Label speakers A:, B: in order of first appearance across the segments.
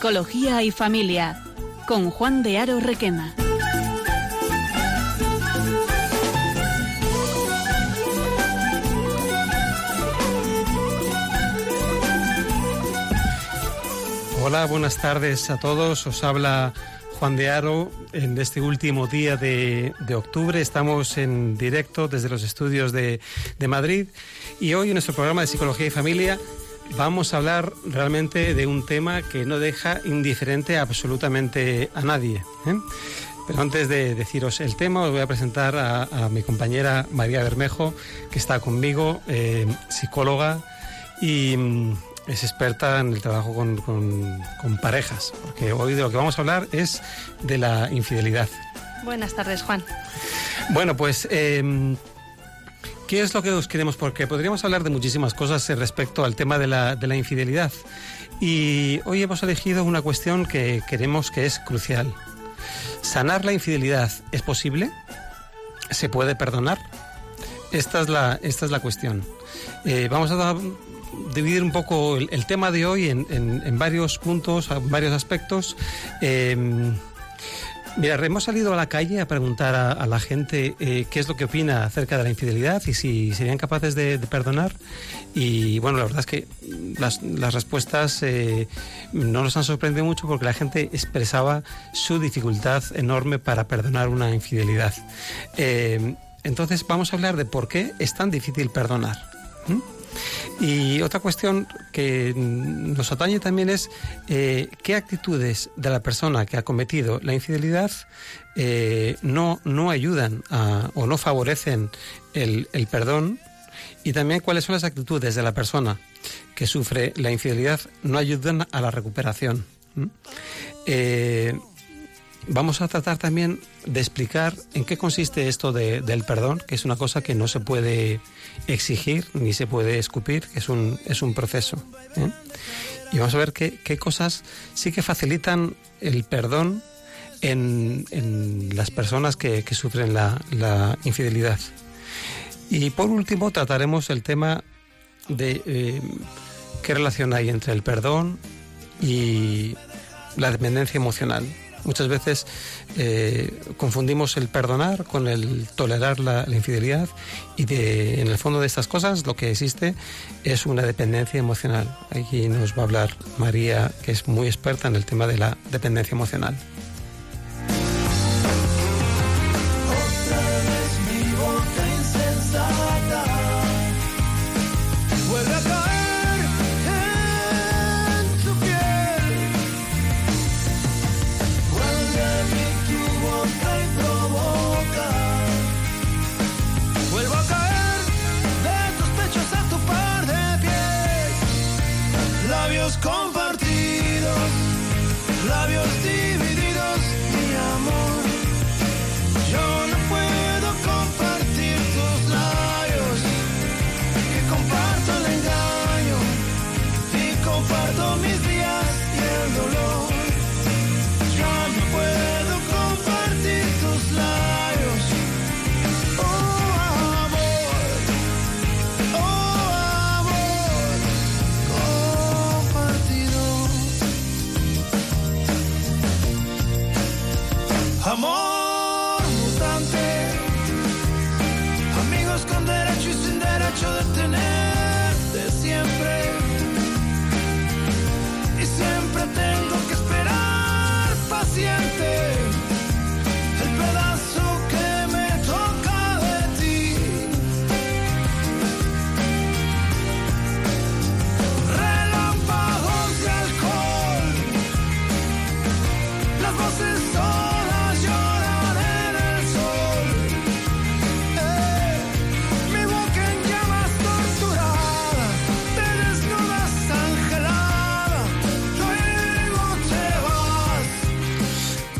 A: Psicología y Familia, con Juan de Aro Requena.
B: Hola, buenas tardes a todos. Os habla Juan de Aro en este último día de, octubre. Estamos en directo desde los estudios de, Madrid y hoy en nuestro programa de Psicología y Familia vamos a hablar realmente de un tema que no deja indiferente absolutamente a nadie. ¿eh? Pero antes de deciros el tema, os voy a presentar a, mi compañera María Bermejo, que está conmigo, eh, psicóloga y mm, es experta en el trabajo con, parejas, porque hoy de lo que vamos a hablar es de la infidelidad.
C: Buenas tardes, Juan.
B: Bueno, pues, em, ¿qué es lo que os queremos? Porque podríamos hablar de muchísimas cosas respecto al tema de la, de la infidelidad. Y hoy hemos elegido una cuestión que queremos que es crucial. ¿Sanar la infidelidad es posible? ¿Se puede perdonar? Esta es la, esta es la cuestión. Eh, vamos a dividir un poco el, tema de hoy en, varios puntos, varios aspectos. Em, mira, hemos salido a la calle a preguntar a, la gente eh, qué es lo que opina acerca de la infidelidad y si serían capaces de, perdonar. Y bueno, la verdad es que las, respuestas eh, no nos han sorprendido mucho porque la gente expresaba su dificultad enorme para perdonar una infidelidad. Em, entonces vamos a hablar de por qué es tan difícil perdonar. Y otra cuestión que nos atañe también es eh, qué actitudes de la persona que ha cometido la infidelidad eh, no, no ayudan o no favorecen el, perdón y también cuáles son las actitudes de la persona que sufre la infidelidad no ayudan a la recuperación. Eh, vamos a tratar también de explicar en qué consiste esto del perdón, que es una cosa que no se puede exigir ni se puede escupir, que es un, es un proceso. ¿eh? Y vamos a ver qué, cosas sí que facilitan el perdón en, las personas que, sufren la, infidelidad. Y por último trataremos el tema de eh, qué relación hay entre el perdón y la dependencia emocional. Muchas veces eh, confundimos el perdonar con el tolerar la, infidelidad y de, en el fondo de estas cosas lo que existe es una dependencia emocional. Aquí nos va a hablar María, que es muy experta en el tema de la dependencia emocional. compa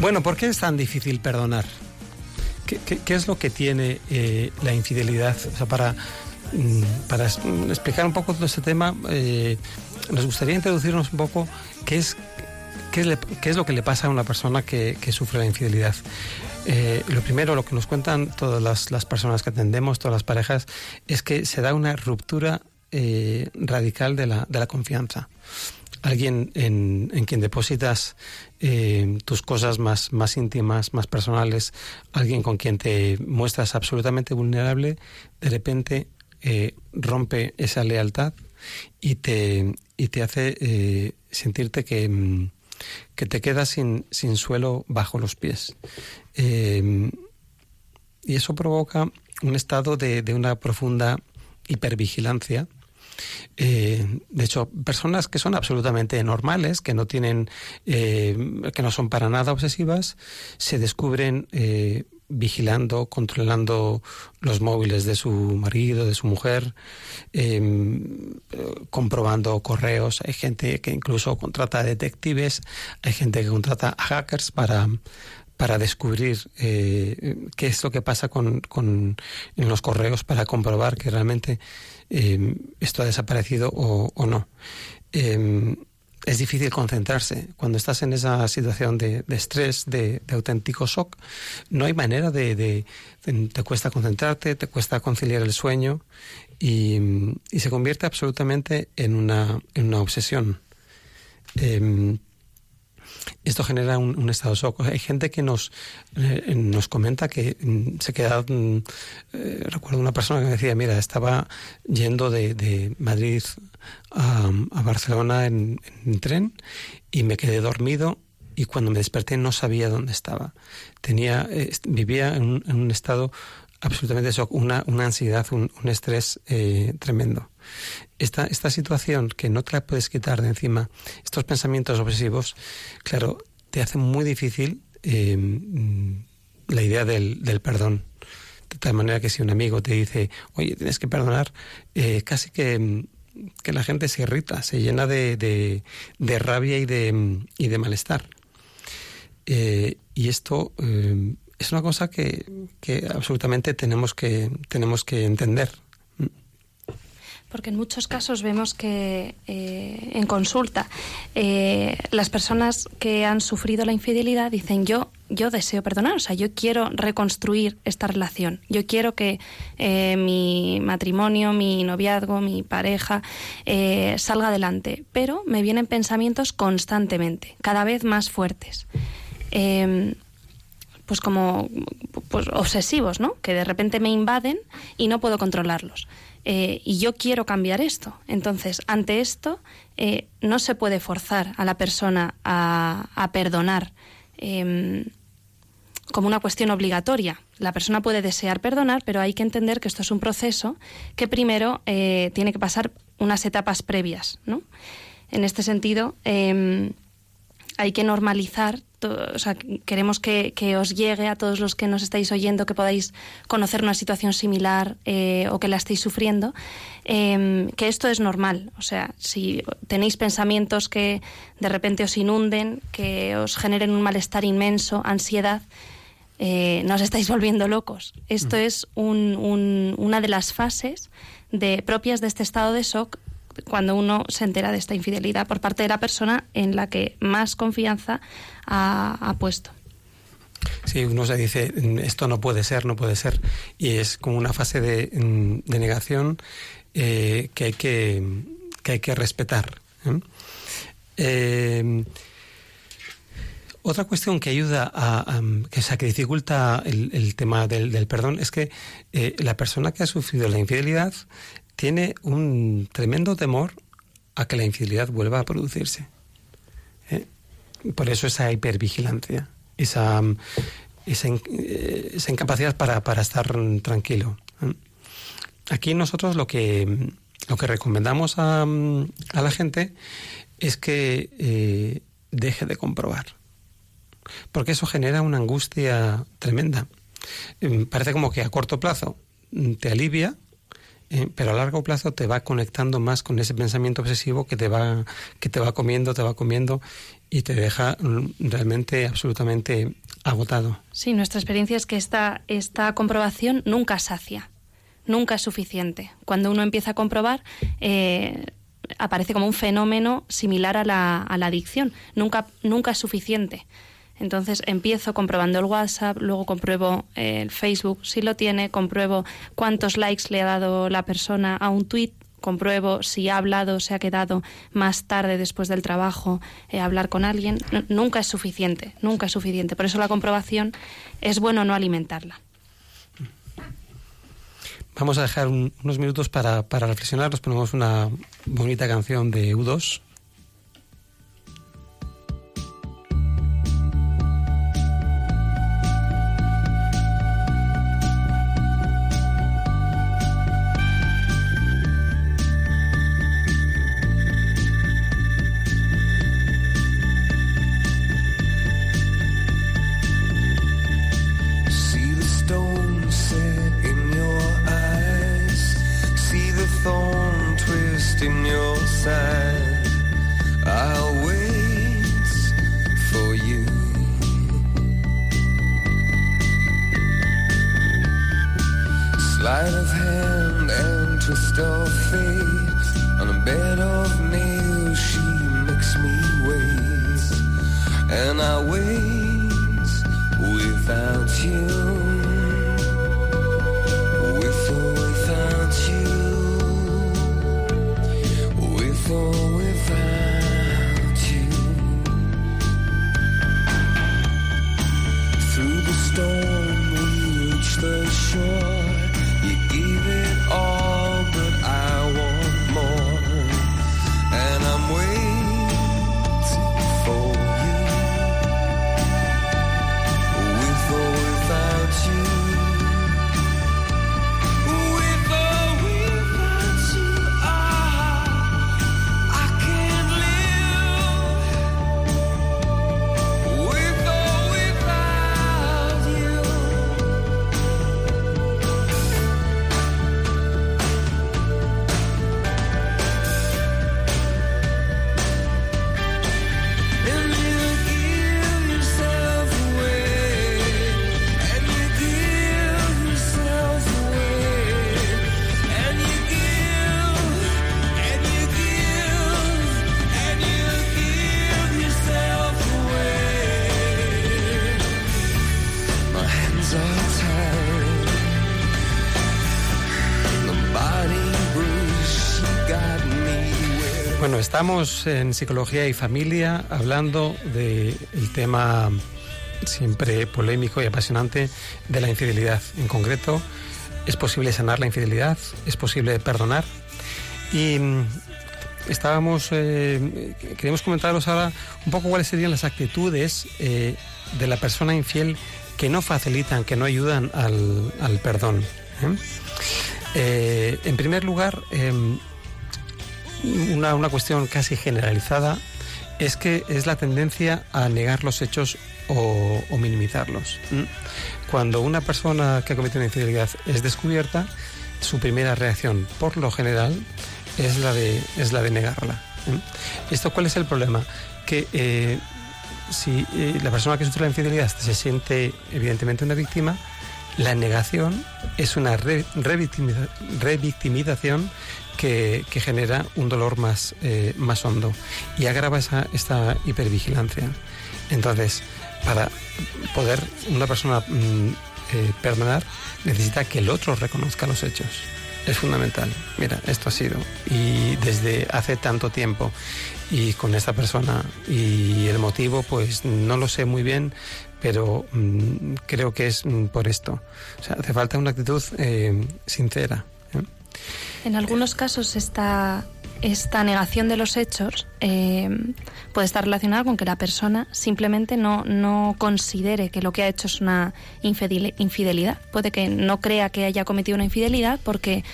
B: Bueno, ¿por qué es tan difícil perdonar? ¿Qué, es lo que tiene eh, la infidelidad? O sea, para, mm, para explicar un poco todo este tema, eh, nos gustaría introducirnos un poco qué es, qué, lo que le pasa a una persona que, sufre la infidelidad. Eh, lo primero, lo que nos cuentan todas las, personas que atendemos, todas las parejas, es que se da una ruptura radical de la, de la confianza alguien en, quien depositas eh, tus cosas más, más íntimas, más personales, alguien con quien te muestras absolutamente vulnerable, de repente eh, rompe esa lealtad y te, y te hace eh, sentirte que, mm, que, te quedas sin, sin, suelo bajo los pies. y eso provoca un estado de, de una profunda hipervigilancia eh, de hecho, personas que son absolutamente normales, que no tienen, eh, que no son para nada obsesivas, se descubren eh, vigilando, controlando los móviles de su marido, de su mujer, em, comprobando correos. Hay gente que incluso contrata detectives, hay gente que contrata hackers para para descubrir qué es lo que pasa con, con, en los correos, para comprobar que realmente Em, esto ha desaparecido o, no. Em, es difícil concentrarse. Cuando estás en esa situación de, estrés, de, auténtico shock, no hay manera de, Te cuesta concentrarte, te cuesta conciliar el sueño y, se convierte absolutamente en una, en una obsesión. Em, esto genera un, estado de shock. Hay gente que nos, eh, nos comenta que mm, se queda. Mm, eh, recuerdo una persona que me decía: Mira, estaba yendo de, Madrid a, Barcelona en, tren y me quedé dormido y cuando me desperté no sabía dónde estaba. Tenía, eh, vivía en un, estado absolutamente shock, una, una ansiedad, un, estrés tremendo esta, esta situación que no te la puedes quitar de encima, estos pensamientos obsesivos, claro, te hace muy difícil eh, la idea del, del, perdón. De tal manera que si un amigo te dice, oye, tienes que perdonar, eh, casi que, que, la gente se irrita, se llena de, de, rabia y de, y de malestar. Eh, y esto es una cosa que, que absolutamente tenemos que, tenemos que entender.
C: Porque en muchos casos vemos que eh, en consulta eh, las personas que han sufrido la infidelidad dicen yo yo deseo perdonar, o sea, yo quiero reconstruir esta relación, yo quiero que eh, mi matrimonio, mi noviazgo, mi pareja salga adelante, pero me vienen pensamientos constantemente, cada vez más fuertes. Pues como pues obsesivos, ¿no? Que de repente me invaden y no puedo controlarlos. Eh, y yo quiero cambiar esto. Entonces, ante esto, eh, no se puede forzar a la persona a, perdonar em, como una cuestión obligatoria. La persona puede desear perdonar, pero hay que entender que esto es un proceso que primero eh, tiene que pasar unas etapas previas. ¿no? En este sentido, em, hay que normalizar o sea, queremos que, os llegue a todos los que nos estáis oyendo, que podáis conocer una situación similar eh, o que la estéis sufriendo, em, que esto es normal. O sea, si tenéis pensamientos que de repente os inunden, que os generen un malestar inmenso, ansiedad, eh, no os estáis volviendo locos. Esto mm. es una de las fases de, propias de este estado de shock cuando uno se entera de esta infidelidad por parte de la persona en la que más confianza ha, puesto.
B: Sí, uno se dice, esto no puede ser, no puede ser. Y es como una fase de, negación eh, que, hay que, que, hay que respetar. ¿eh? Eh, otra cuestión que ayuda a, que, sea, que dificulta el, tema del, perdón es que la persona que ha sufrido la infidelidad tiene un tremendo temor a que la infidelidad vuelva a producirse. ¿eh? Por eso esa hipervigilancia, esa, esa, eh, incapacidad para, para, estar tranquilo. ¿eh? Aquí nosotros lo que, lo que recomendamos a, a la gente es que deje de comprobar, porque eso genera una angustia tremenda. Parece como que a corto plazo te alivia, eh, pero a largo plazo te va conectando más con ese pensamiento obsesivo que te va, que te va comiendo, te va comiendo y te deja realmente absolutamente agotado.
C: Sí, nuestra experiencia es que esta, esta comprobación nunca sacia, nunca es suficiente. Cuando uno empieza a comprobar, eh, aparece como un fenómeno similar a la, a la adicción. Nunca, nunca es suficiente. Entonces empiezo comprobando el WhatsApp, luego compruebo el Facebook si lo tiene, compruebo cuántos likes le ha dado la persona a un tweet, compruebo si ha hablado, se ha quedado más tarde después del trabajo a hablar con alguien, nunca es suficiente, nunca es suficiente. Por eso la comprobación es bueno no alimentarla.
B: Vamos a dejar unos minutos para, para reflexionar. Nos ponemos una bonita canción de U2 Estamos en Psicología y Familia hablando del tema siempre polémico y apasionante de la infidelidad. En concreto, ¿es posible sanar la infidelidad? ¿Es posible perdonar? Y mm, estábamos, eh, queremos comentaros ahora un poco cuáles serían las actitudes eh, de la persona infiel que no facilitan, que no ayudan al, perdón. ¿eh? en primer lugar, em, una, una cuestión casi generalizada es que es la tendencia a negar los hechos o, minimizarlos. Cuando una persona que ha cometido una infidelidad es descubierta, su primera reacción, por lo general, es la de, es la de negarla. ¿Esto cuál es el problema? Que eh, si eh, la persona que sufre la infidelidad se siente evidentemente una víctima, la negación es una revictimización que, genera un dolor más, eh, más hondo y agrava esa, esta hipervigilancia. Entonces, para poder una persona mm, eh, perdonar, necesita que el otro reconozca los hechos. Es fundamental. Mira, esto ha sido. Y desde hace tanto tiempo. Y con esta persona. Y el motivo, pues no lo sé muy bien, pero mm, creo que es mm, por esto. O sea, hace falta una actitud eh, sincera.
C: En algunos casos esta, esta negación de los hechos eh, puede estar relacionada con que la persona simplemente no, no considere que lo que ha hecho es una infidelidad. Puede que no crea que haya cometido una infidelidad porque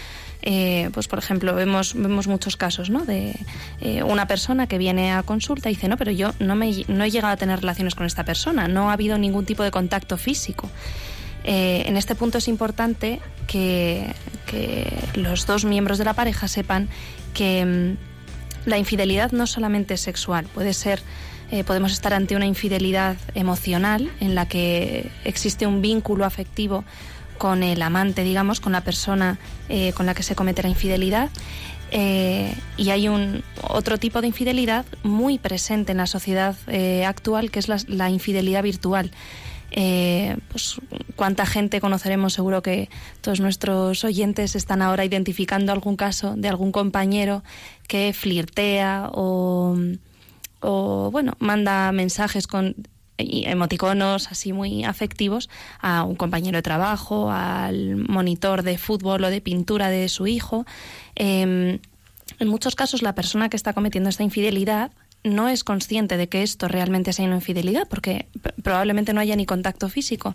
C: eh, pues por ejemplo vemos vemos muchos casos ¿no? de eh, una persona que viene a consulta y dice no pero yo no me no he llegado a tener relaciones con esta persona no ha habido ningún tipo de contacto físico eh, en este punto es importante que, los dos miembros de la pareja sepan que mm, la infidelidad no solamente es sexual, puede ser, eh, podemos estar ante una infidelidad emocional en la que existe un vínculo afectivo con el amante, digamos, con la persona eh, con la que se comete la infidelidad. y hay un otro tipo de infidelidad muy presente en la sociedad actual, que es la infidelidad virtual Eh, pues cuánta gente conoceremos, seguro que todos nuestros oyentes están ahora identificando algún caso de algún compañero que flirtea o, o bueno, manda mensajes con emoticonos así muy afectivos a un compañero de trabajo, al monitor de fútbol o de pintura de su hijo. Em, en muchos casos la persona que está cometiendo esta infidelidad no es consciente de que esto realmente sea una infidelidad, porque probablemente no haya ni contacto físico,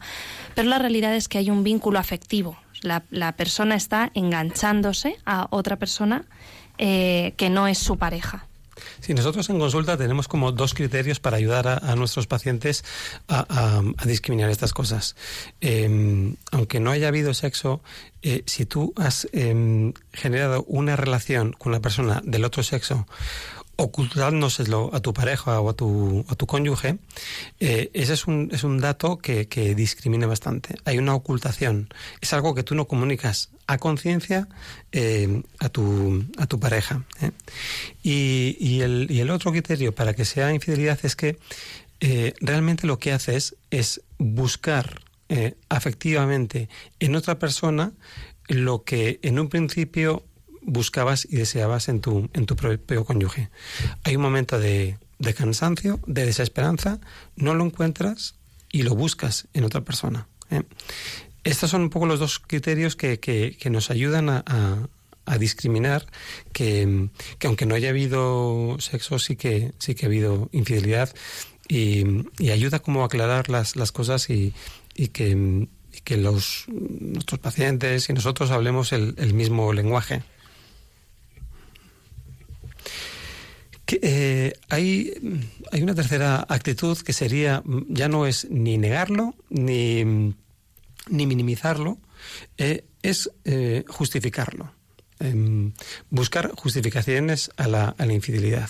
C: pero la realidad es que hay un vínculo afectivo. La, la persona está enganchándose a otra persona eh, que no es su pareja.
B: Sí, nosotros en consulta tenemos como dos criterios para ayudar a, nuestros pacientes a, discriminar estas cosas. Em, aunque no haya habido sexo, eh, si tú has em, generado una relación con una persona del otro sexo ocultándoselo a tu pareja o a tu, a tu cónyuge, eh, ese es un, es un dato que, que, discrimina bastante. Hay una ocultación. Es algo que tú no comunicas a conciencia eh, a, tu, a tu pareja. ¿eh? Y, y, el, y, el, otro criterio para que sea infidelidad es que realmente lo que haces es buscar afectivamente en otra persona lo que en un principio buscabas y deseabas en tu, en tu propio cónyuge. Hay un momento de, de cansancio, de desesperanza, no lo encuentras y lo buscas en otra persona. ¿eh? Estos son un poco los dos criterios que, que, nos ayudan a, a, discriminar que, que, aunque no haya habido sexo, sí que, sí que ha habido infidelidad y, y ayuda como a aclarar las, las cosas y, y que, que los, nuestros pacientes y nosotros hablemos el mismo lenguaje. Eh, hay, hay una tercera actitud que sería, ya no es ni negarlo, ni, ni minimizarlo, eh, es eh, justificarlo. Em, buscar justificaciones a la, a la infidelidad.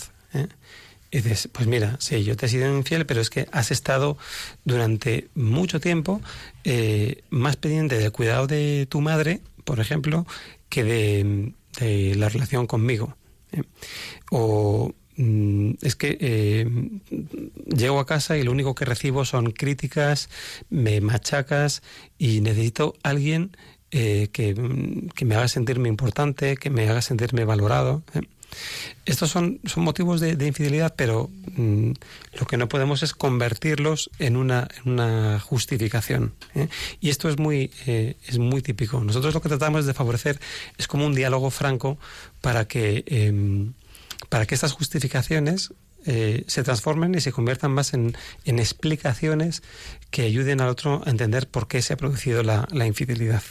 B: Y dices, pues mira, sí, yo te he sido infiel, pero es que has estado durante mucho tiempo más pendiente del cuidado de tu madre, por ejemplo, que de, la relación conmigo. O es que eh, llego a casa y lo único que recibo son críticas, me machacas y necesito alguien eh, que, me haga sentirme importante, que me haga sentirme valorado. ¿eh? Estos son, son motivos de, infidelidad, pero mm, lo que no podemos es convertirlos en una, una justificación. Y esto es muy, es muy típico. Nosotros lo que tratamos de favorecer es como un diálogo franco para que em, para que estas justificaciones eh, se transformen y se conviertan más en, explicaciones que ayuden al otro a entender por qué se ha producido la, infidelidad.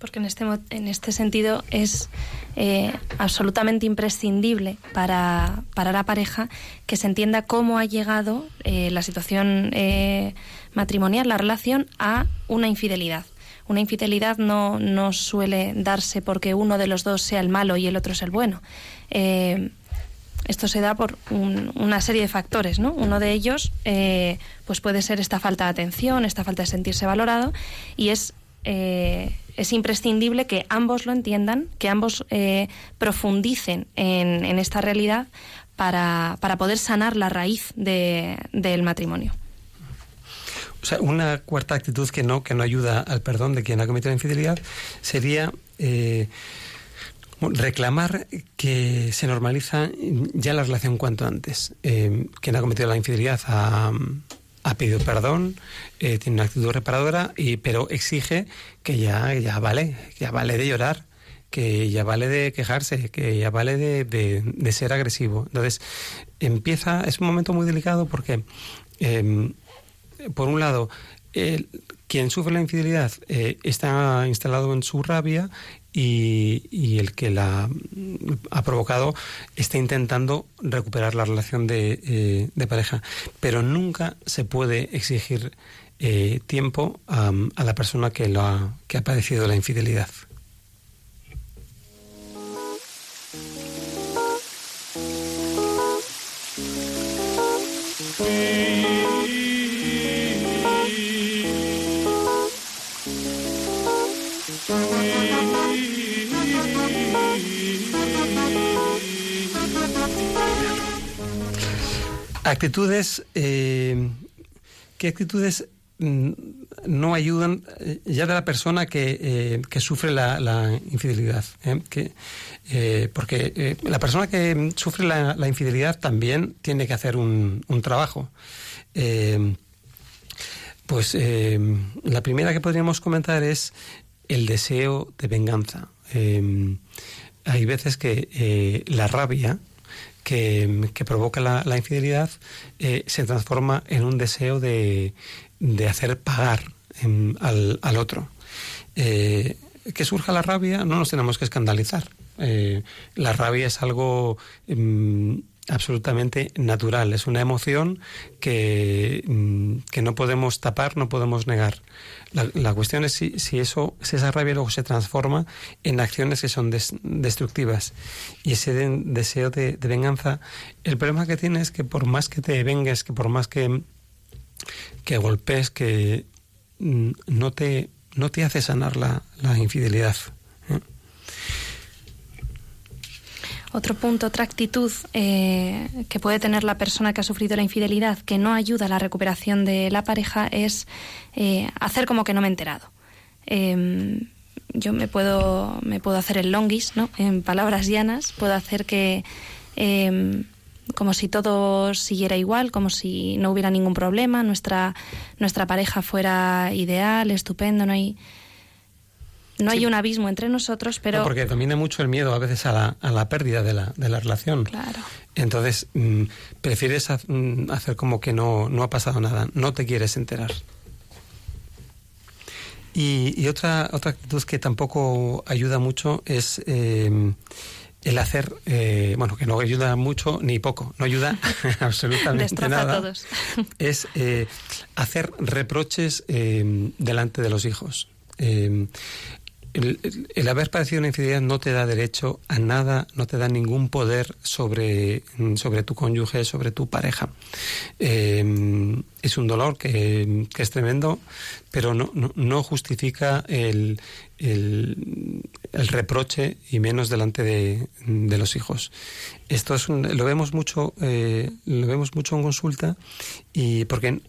C: Porque en este, en este sentido es eh, absolutamente imprescindible para, la pareja que se entienda cómo ha llegado eh, la situación matrimonial, la relación, a una infidelidad. Una infidelidad no, no suele darse porque uno de los dos sea el malo y el otro es el bueno. Eh, esto se da por una serie de factores, ¿no? Uno de ellos, eh, pues puede ser esta falta de atención, esta falta de sentirse valorado, y es eh, es imprescindible que ambos lo entiendan, que ambos profundicen en, en, esta realidad para, para, poder sanar la raíz de, del matrimonio.
B: O sea, una cuarta actitud que no, que no ayuda al perdón de quien ha cometido la infidelidad sería eh, reclamar que se normaliza ya la relación cuanto antes. Eh, quien ha cometido la infidelidad ha, pedido perdón, eh, tiene una actitud reparadora, y, pero exige que ya, ya vale, ya vale de llorar que ya vale de quejarse, que ya vale de, de, ser agresivo. Entonces, empieza, es un momento muy delicado porque por un lado, quien sufre la infidelidad eh, está instalado en su rabia y, el que la ha provocado está intentando recuperar la relación de, eh, pareja. Pero nunca se puede exigir eh, tiempo a, la persona que, lo ha, que ha padecido la infidelidad. Actitudes eh, qué actitudes mm, no ayudan eh, ya de la persona que, eh, que sufre la, infidelidad. Que, porque la persona que sufre la, infidelidad también tiene que hacer un trabajo. pues la primera que podríamos comentar es el deseo de venganza. hay veces que la rabia que, provoca la, infidelidad eh, se transforma en un deseo de, de hacer pagar al, al, otro. Eh, que surja la rabia, no nos tenemos que escandalizar. Eh, la rabia es algo mm, absolutamente natural, es una emoción que, mm, que, no podemos tapar, no podemos negar. La, cuestión es si, si, eso, si esa rabia luego se transforma en acciones que son destructivas. Y ese deseo de, venganza, el problema que tiene es que por más que te vengues, que por más que, que golpes, que mm, no te, no te hace sanar la, la infidelidad.
C: Otro punto, otra actitud eh, que puede tener la persona que ha sufrido la infidelidad que no ayuda a la recuperación de la pareja es eh, hacer como que no me he enterado. Em, yo me puedo, me puedo hacer el longis, ¿no? En palabras llanas, puedo hacer que em, como si todo siguiera igual, como si no hubiera ningún problema, nuestra, nuestra pareja fuera ideal, estupendo, no hay no hay un abismo entre nosotros, pero...
B: porque domina mucho el miedo a veces a la, a la pérdida de la, de la relación.
C: Claro.
B: Entonces, mm, prefieres mm, hacer como que no, no ha pasado nada, no te quieres enterar. Y, otra, otra actitud que tampoco ayuda mucho es em, el hacer, eh, bueno, que no ayuda mucho ni poco, no ayuda absolutamente nada.
C: A todos.
B: es eh, hacer reproches em, delante de los hijos. El, haber padecido una infidelidad no te da derecho a nada, no te da ningún poder sobre, sobre tu cónyuge, sobre tu pareja. Eh, es un dolor que, es tremendo, pero no, no, justifica el, el, reproche y menos delante de, los hijos. Esto es lo vemos mucho, eh, lo vemos mucho en consulta y porque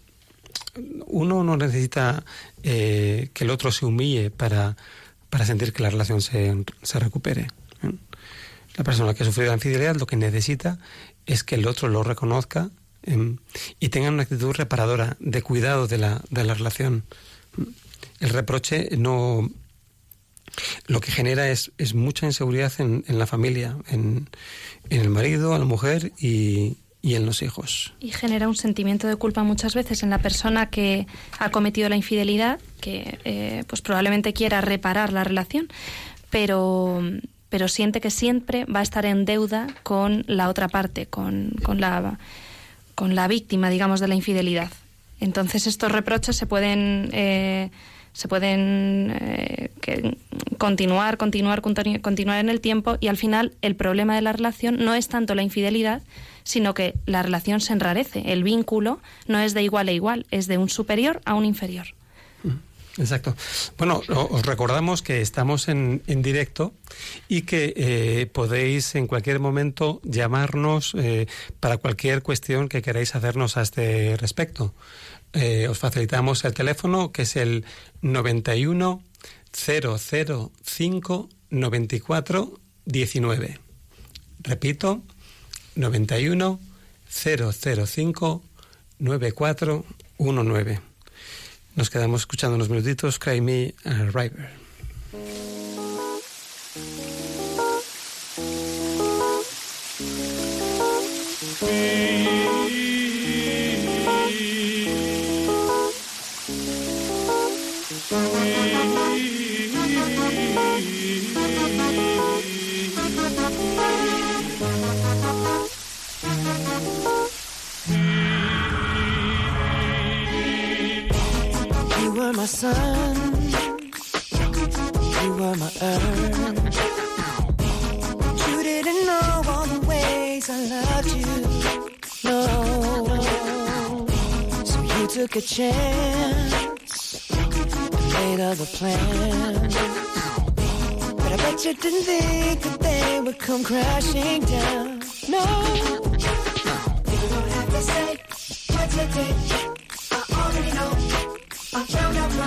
B: uno no necesita eh, que el otro se humille para para sentir que la relación se, se recupere. ¿eh? La persona que ha sufrido la infidelidad lo que necesita es que el otro lo reconozca em, y tenga una actitud reparadora, de cuidado de la, de la relación. El reproche no lo que genera es, es mucha inseguridad en, en la familia, en, en, el marido, a la mujer y, y en los hijos.
C: Y genera un sentimiento de culpa muchas veces en la persona que ha cometido la infidelidad, que eh, pues probablemente quiera reparar la relación, pero, pero siente que siempre va a estar en deuda con la otra parte, con, con, la, con la víctima, digamos, de la infidelidad. Entonces estos reproches se pueden... Eh, se pueden eh, continuar, continuar, continuar en el tiempo y al final el problema de la relación no es tanto la infidelidad, sino que la relación se enrarece. El vínculo no es de igual a igual, es de un superior a un inferior.
B: Mm, exacto. Bueno, os recordamos que estamos en, en directo y que eh, podéis en cualquier momento llamarnos eh, para cualquier cuestión que queráis hacernos a este respecto. Eh, os facilitamos el teléfono que es el 91 005 94 19. Repito, 91 005 9419. Nos quedamos escuchando unos minutitos. Cry Me a River. my sun. You were my earth. You didn't know all the ways I loved you. No. So you took a chance made other plans. But I bet you didn't think that they would come crashing down. No. You don't have to say what you did.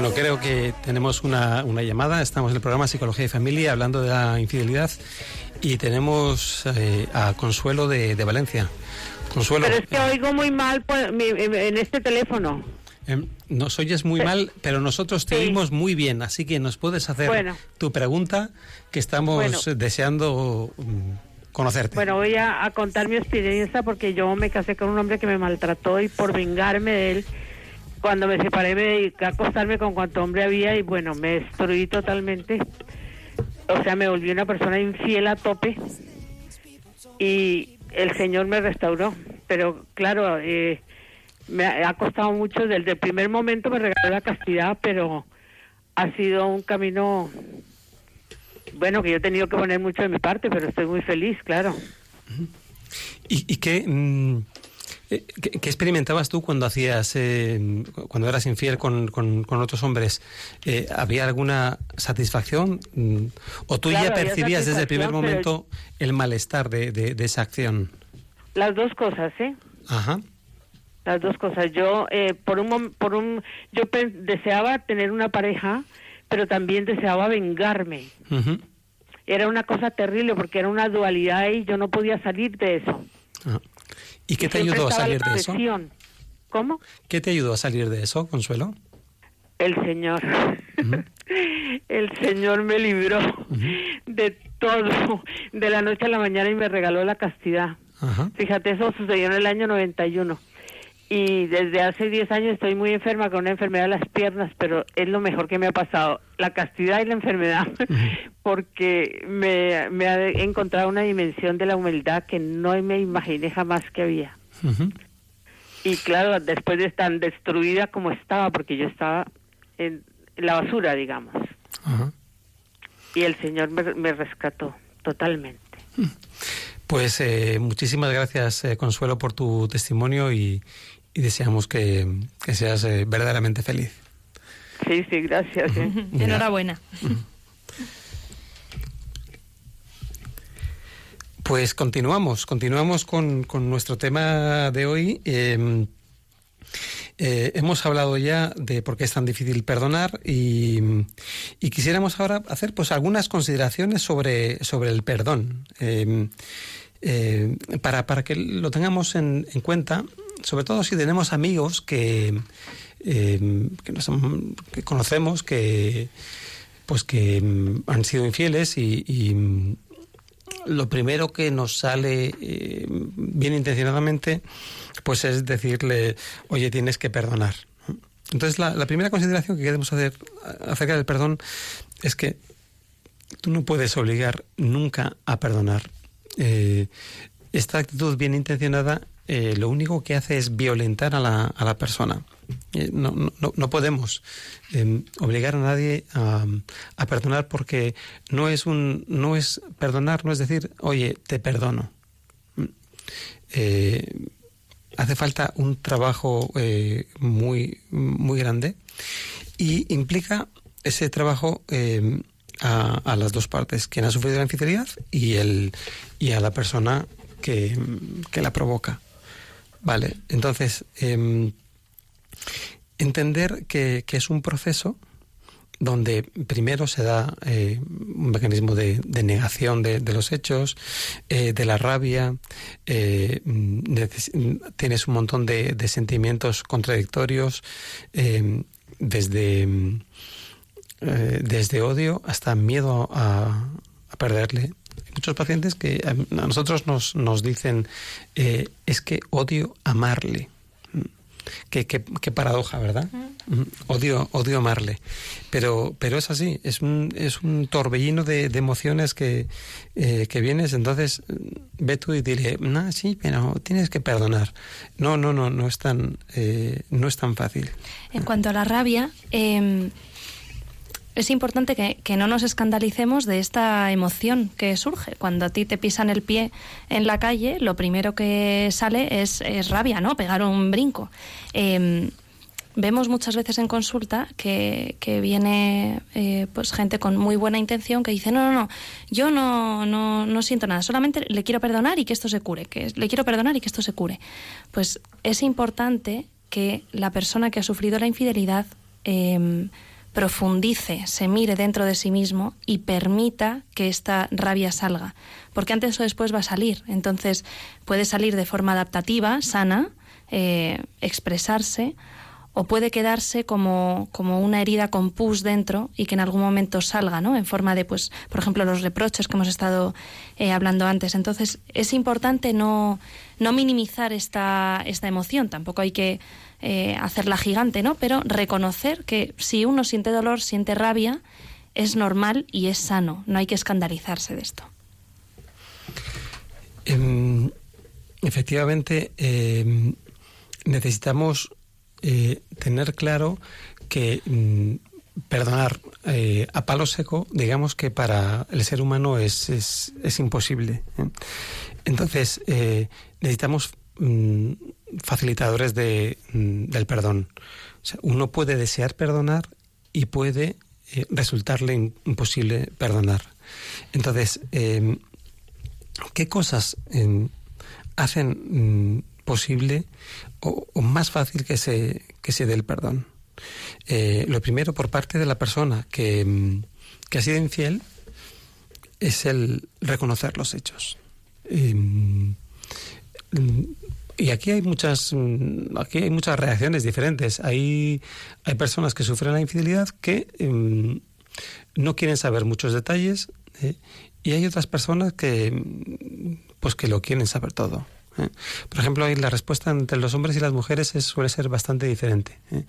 B: Bueno, creo que tenemos una, una llamada. Estamos en el programa Psicología y Familia hablando de la infidelidad y tenemos eh, a Consuelo de, de Valencia. Consuelo,
D: Pero es que oigo muy mal pues, mi- en este teléfono.
B: eh, nos oyes muy mal, pero nosotros te
D: Sí.
B: oímos muy bien, así que nos puedes hacer
D: Bueno.
B: tu pregunta que estamos
D: Bueno.
B: deseando mm, conocerte.
D: Bueno, voy a, a contar mi experiencia porque yo me casé con un hombre que me maltrató y por vengarme de él, cuando me separé me dediqué a acostarme con cuanto hombre había y bueno, me destruí totalmente. O sea, me volví una persona infiel a tope y el Señor me restauró. Pero claro, eh, me ha costado mucho. Desde el primer momento me regaló la castidad, pero ha sido un camino bueno, que yo he tenido que poner mucho de mi parte, pero estoy muy feliz, claro.
B: ¿Y, y qué, mm, qué, qué experimentabas tú cuando hacías, eh, cuando eras infiel con, con- con otros hombres? Eh, ¿Había alguna satisfacción? ¿O tú
D: Claro,
B: ya percibías desde el primer momento el malestar de, de- de esa acción?
D: Las dos cosas, ¿eh?
B: Ajá.
D: Las dos cosas. Yo, eh, por un, por un, yo deseaba tener una pareja, pero también deseaba vengarme. Era una cosa terrible porque era una dualidad y yo no podía salir de eso.
B: ajá. ¿Y qué te ayudó a salir de eso?
D: ¿Cómo?
B: ¿Qué te ayudó a salir de eso, Consuelo?
D: El Señor. El Señor me libró de todo, de la noche a la mañana y me regaló la castidad.
B: Ajá.
D: Fíjate, eso sucedió en el año 91. Y desde hace 10 años estoy muy enferma con una enfermedad de las piernas, pero es lo mejor que me ha pasado, la castidad y la enfermedad, porque me, me ha encontrado una dimensión de la humildad que no me imaginé jamás que había. Y claro, después de tan destruida como estaba, porque yo estaba en la basura, digamos, y el Señor me, me rescató totalmente.
B: Pues eh, muchísimas gracias, eh, Consuelo, por tu testimonio y, y deseamos que, que seas eh, verdaderamente feliz.
D: Sí, sí, gracias. ¿eh?
C: Enhorabuena.
B: Pues continuamos, continuamos con, con nuestro tema de hoy. Eh, eh, hemos hablado ya de por qué es tan difícil perdonar y, y quisiéramos ahora hacer pues algunas consideraciones sobre, sobre el perdón. Eh, eh, para, para que lo tengamos en, en cuenta, sobre todo si tenemos amigos que, eh, que, nos que conocemos, que pues que mm, han sido infieles y, mm, lo primero que nos sale eh, bien intencionadamente, pues es decirle, oye, tienes que perdonar. Entonces, la, la primera consideración que queremos hacer acerca del perdón es que tú no puedes obligar nunca a perdonar. Eh, esta actitud bien intencionada eh, lo único que hace es violentar a la, a la persona. Eh, no, no, no- podemos eh, obligar a nadie a, a perdonar porque no es un no es perdonar no es decir oye te perdono Mm. Eh, hace falta un trabajo muy muy grande y implica ese trabajo eh, a, a las dos partes quien ha sufrido la infidelidad y el y a la persona que, que la provoca vale entonces em, entender que, que es un proceso donde primero se da eh, un mecanismo de, negación de, los hechos, eh, de la rabia, eh, tienes un montón de, sentimientos contradictorios, eh, desde, eh, desde odio hasta miedo a, a perderle. Hay muchos pacientes que a, nosotros nos, nos dicen, eh, es que odio amarle. Qué, qué- qué paradoja, ¿verdad? Mm, Odio, odio amarle. Pero, pero es así, es un, es un torbellino de, de emociones que, eh, que vienes, entonces mm, ve tú y dile, no, sí, pero tienes que perdonar. No, no, no, no es tan, eh, no es tan fácil.
C: En cuanto a la rabia, eh, es importante que, no nos escandalicemos de esta emoción que surge. Cuando a ti te pisan el pie en la calle, lo primero que sale es, rabia, ¿no? Pegar un brinco. Eh, vemos muchas veces en consulta que, viene eh, pues gente con muy buena intención que dice no no no yo no, no, no siento nada solamente le quiero perdonar y que esto se cure que le quiero perdonar y que esto se cure pues es importante que la persona que ha sufrido la infidelidad eh, profundice, se mire dentro de sí mismo y permita que esta rabia salga, porque antes o después va a salir. Entonces puede salir de forma adaptativa, sana, eh, expresarse, o puede quedarse como, como una herida con pus dentro y que en algún momento salga, ¿no? En forma de, pues, por ejemplo, los reproches que hemos estado eh, hablando antes. Entonces, es importante no, no minimizar esta, esta emoción. Tampoco hay que eh, hacerla gigante, ¿no? Pero reconocer que si uno siente dolor, siente rabia, es normal y es sano. No hay que escandalizarse de esto.
B: Eh, efectivamente, eh, necesitamos eh, tener claro que mm, perdonar eh, a palo seco, digamos que para el ser humano es, es, es imposible. Entonces, necesitamos mm, facilitadores de, mm, del perdón. Uno puede desear perdonar y puede eh, resultarle imposible perdonar. Entonces, eh, ¿qué cosas eh, hacen posible o, más fácil que se, que se dé el perdón? lo primero, por parte de la persona que, que ha sido infiel, es el reconocer los hechos. Y aquí hay muchas aquí hay muchas reacciones diferentes. Hay hay personas que sufren la infidelidad que eh, no quieren saber muchos detalles eh, y hay otras personas que pues que lo quieren saber todo. ¿eh? Por ejemplo, ahí la respuesta entre los hombres y las mujeres es, suele ser bastante diferente. ¿eh?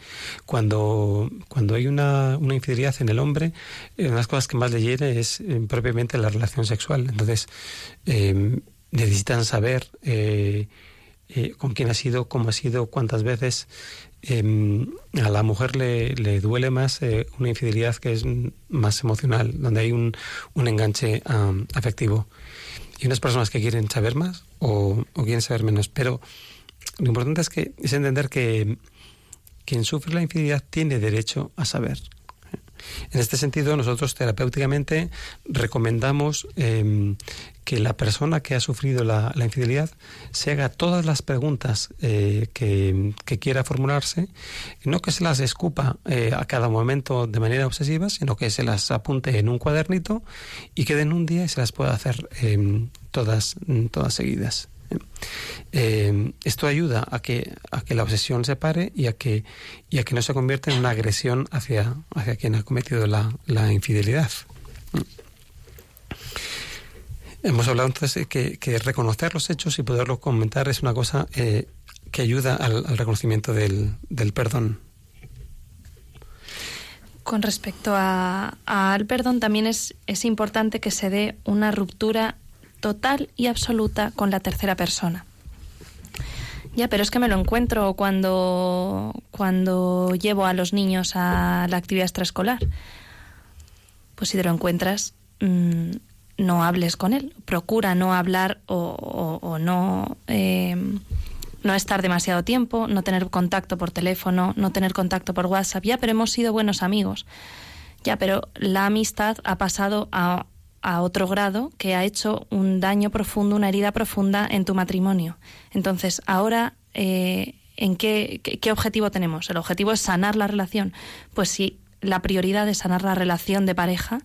B: Cuando, cuando hay una, una, infidelidad en el hombre, eh, una de las cosas que más le hiere es propiamente la relación sexual. Entonces, necesitan saber eh, eh, con quién ha sido, cómo ha sido, cuántas veces. Eh, a la mujer le, le duele más eh, una infidelidad que es más emocional, donde hay un, un enganche um, afectivo. Y unas personas que quieren saber más o, o, quieren saber menos. Pero lo importante es que es entender que quien sufre la infidelidad tiene derecho a saber. En este sentido, nosotros terapéuticamente recomendamos eh, que la persona que ha sufrido la, infidelidad se haga todas las preguntas eh, que, quiera formularse, no que se las escupa eh, a cada momento de manera obsesiva, sino que se las apunte en un cuadernito y que den un día se las pueda hacer eh, todas, todas seguidas. Eh, esto ayuda a que, a que la obsesión se pare y a que, y a que no se convierta en una agresión hacia, hacia quien ha cometido la, infidelidad. Hemos hablado entonces que, que, reconocer los hechos y poderlos comentar es una cosa eh, que ayuda al, reconocimiento del, del, perdón.
C: Con respecto a, al perdón, también es, es importante que se dé una ruptura total y absoluta con la tercera persona. Ya, pero es que me lo encuentro cuando, cuando llevo a los niños a la actividad extraescolar. Pues si te lo encuentras, mmm, no hables con él. Procura no hablar o no, eh, no estar demasiado tiempo, no tener contacto por teléfono, no tener contacto por WhatsApp. Ya, pero hemos sido buenos amigos. Ya, pero la amistad ha pasado a a otro grado que ha hecho un daño profundo, una herida profunda en tu matrimonio. Entonces, ahora, eh, ¿en qué, qué, objetivo tenemos? El objetivo es sanar la relación. Pues si la prioridad es sanar la relación de pareja,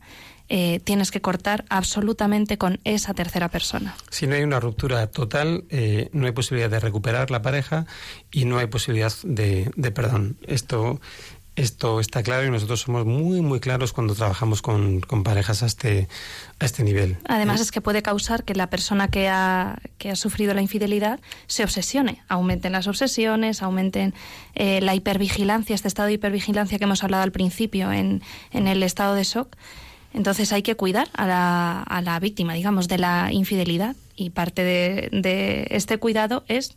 C: eh, tienes que cortar absolutamente con esa tercera persona.
B: Si no hay una ruptura total, eh, no hay posibilidad de recuperar la pareja y no hay posibilidad de, de perdón. Esto esto está claro y nosotros somos muy, muy claros cuando trabajamos con, con parejas a este, a este nivel.
C: Además, es que puede causar que la persona que ha, que ha sufrido la infidelidad se obsesione. Aumenten las obsesiones, aumenten eh, la hipervigilancia, este estado de hipervigilancia que hemos hablado al principio en, en el estado de shock. Entonces hay que cuidar a la, a la víctima, digamos, de la infidelidad. Y parte de este cuidado es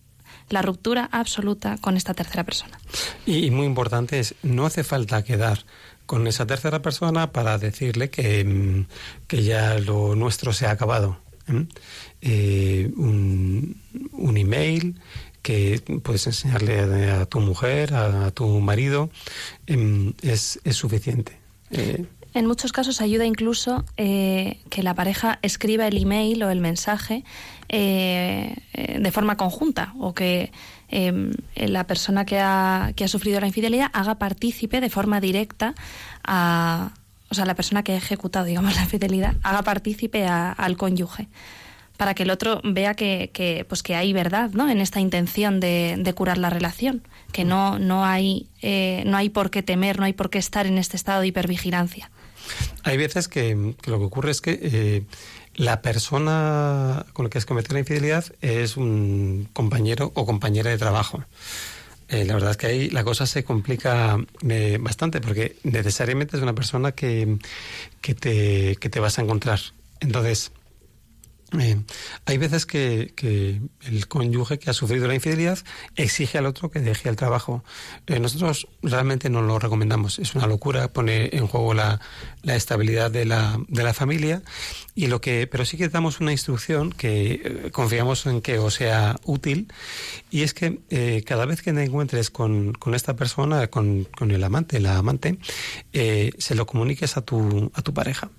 C: la ruptura absoluta con esta tercera persona.
B: Y, y muy importante es, no hace falta quedar con esa tercera persona para decirle que, mm, que ya lo nuestro se ha acabado. ¿eh? Eh, un, un email que puedes enseñarle a, tu mujer, a, tu marido, em, es, es suficiente. Eh,
C: En muchos casos ayuda incluso eh, que la pareja escriba el email o el mensaje eh, eh, de forma conjunta o que eh, la persona que ha, que ha sufrido la infidelidad haga partícipe de forma directa a, o sea, la persona que ha ejecutado, digamos, la infidelidad, haga partícipe a- al cónyuge para que el otro vea que, que, pues que hay verdad ¿no? en esta intención de, de curar la relación, que no, no, hay, eh, no hay por qué temer, no hay por qué estar en este estado de hipervigilancia.
B: Hay veces que, que lo que ocurre es que eh, la persona con la que has cometido la infidelidad es un compañero o compañera de trabajo. Eh, la verdad es que ahí la cosa se complica eh, bastante porque necesariamente es una persona que, que, te, que te vas a encontrar. Entonces, eh, hay veces que, el cónyuge que ha sufrido la infidelidad exige al otro que deje el trabajo. Eh, nosotros realmente no lo recomendamos. Es una locura, pone en juego la, estabilidad de la, de la familia. Y lo que, pero sí que damos una instrucción que eh, confiamos en que os sea útil. Y es que eh, cada vez que te encuentres con, esta persona, con, el amante, la amante, se lo comuniques a tu, a tu pareja.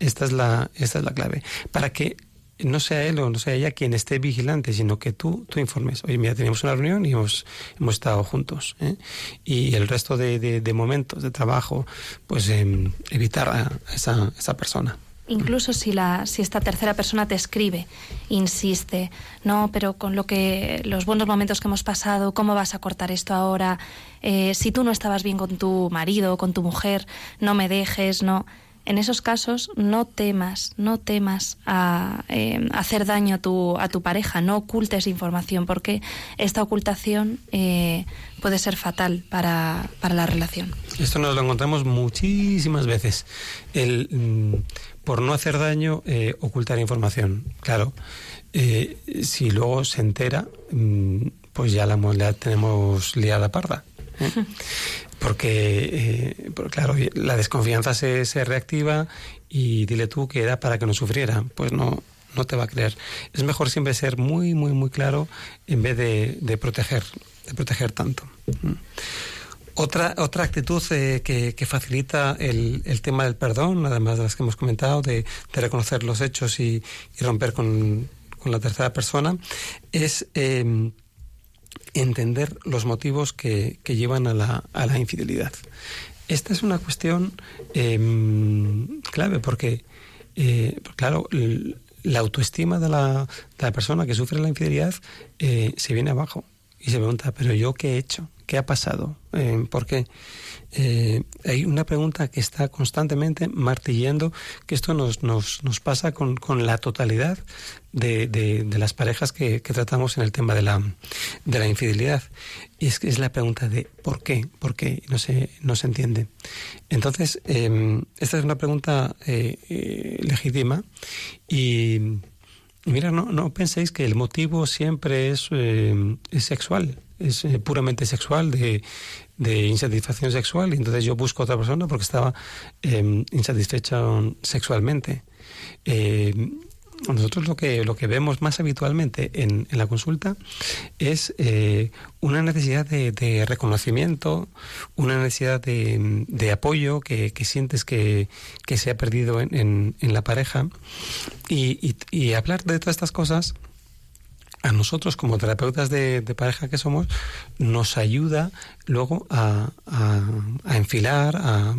B: Esta es la, esta es la clave. Para que no sea él o no sea ella quien esté vigilante, sino que tú, tú informes. Oye, mira, teníamos una reunión y hemos, hemos estado juntos. ¿eh? Y el resto de, de- momentos de trabajo, pues em, evitar a esa, esa persona.
C: Incluso si, la, si esta tercera persona te escribe, insiste, no, pero con lo que los buenos momentos que hemos pasado, ¿cómo vas a cortar esto ahora? Eh, si tú no estabas bien con tu marido con tu mujer, no me dejes, no. En esos casos, no temas, no temas a eh, hacer daño a tu, a tu pareja, no ocultes información, porque esta ocultación eh, puede ser fatal para, para la relación.
B: Esto nos lo encontramos muchísimas veces. El, mm, por no hacer daño, eh, ocultar información. Claro, eh, si luego se entera, mm, pues ya la, la tenemos liada parda. ¿eh? Porque, claro, la desconfianza se, se reactiva y dile tú que era para que no sufriera. Pues no, no te va a creer. Es mejor siempre ser muy, muy, muy claro en vez de, de proteger, de proteger tanto. ¿Mm? Otra, otra actitud eh, que, que facilita el, el tema del perdón, además de las que hemos comentado, de, de reconocer los hechos y, y romper con, con la tercera persona, es eh, entender los motivos que, que llevan a la, a la infidelidad. Esta es una cuestión eh, clave porque, eh, claro, la autoestima de la, de la persona que sufre la infidelidad eh, se viene abajo y se pregunta, pero yo qué he hecho, qué ha pasado, eh, por qué. Eh, hay una pregunta que está constantemente martillando, que esto nos, nos, nos pasa con, con la totalidad de, de, las parejas que, que tratamos en el tema de la, de la infidelidad. Y es es la pregunta de ¿por qué? ¿Por qué? No se, no se entiende. Entonces, eh, esta es una pregunta eh, eh, legítima y Mira, no, no penséis que el motivo siempre es, es sexual, es eh, puramente sexual, de, de insatisfacción sexual, y entonces yo busco a otra persona porque estaba eh, insatisfecha sexualmente. Eh, nosotros lo que, lo que vemos más habitualmente en, en la consulta es eh, una necesidad de, de reconocimiento, una necesidad de, apoyo que, que sientes que, que se ha perdido en, en- la pareja. Y- y hablar de todas estas cosas a nosotros como terapeutas de, pareja que somos nos ayuda luego a, a- a enfilar, a,